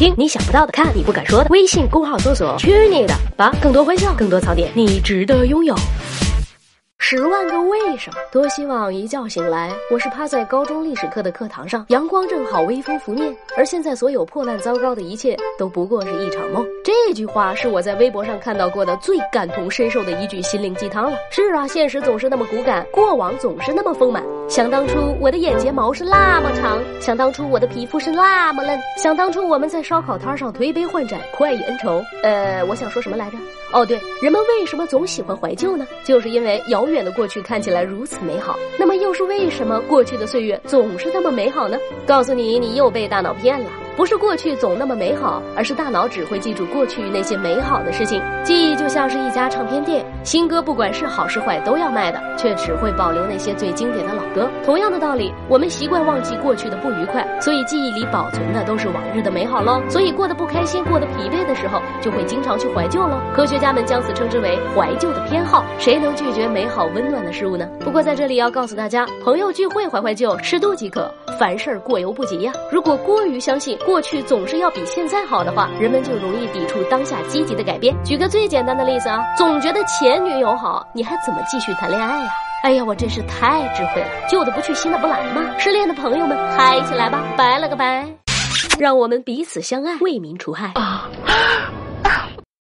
听你想不到的，看你不敢说的。微信公号搜索“去你的吧”，更多欢笑，更多槽点，你值得拥有。十万个为什么？多希望一觉醒来，我是趴在高中历史课的课堂上，阳光正好，微风拂面，而现在所有破烂糟糕的一切都不过是一场梦。这句话是我在微博上看到过的最感同身受的一句心灵鸡汤了。是啊，现实总是那么骨感，过往总是那么丰满。想当初我的眼睫毛是那么长，想当初我的皮肤是那么嫩，想当初我们在烧烤摊上推杯换盏，快意恩仇。呃，我想说什么来着？哦，对，人们为什么总喜欢怀旧呢？就是因为遥远。的过去看起来如此美好，那么又是为什么过去的岁月总是那么美好呢？告诉你，你又被大脑骗了。不是过去总那么美好，而是大脑只会记住过去那些美好的事情。记忆就像是一家唱片店，新歌不管是好是坏都要卖的，却只会保留那些最经典的老歌。同样的道理，我们习惯忘记过去的不愉快，所以记忆里保存的都是往日的美好喽。所以过得不开心、过得疲惫的时候，就会经常去怀旧喽。科学家们将此称之为怀旧的偏好。谁能拒绝美好温暖的事物呢？不过在这里要告诉大家，朋友聚会怀怀旧，适度即可，凡事过犹不及呀。如果过于相信。过去总是要比现在好的话，人们就容易抵触当下积极的改变。举个最简单的例子啊，总觉得前女友好，你还怎么继续谈恋爱呀？哎呀，我真是太智慧了，旧的不去，新的不来吗。失恋的朋友们，嗨起来吧，拜了个拜，让我们彼此相爱，为民除害啊。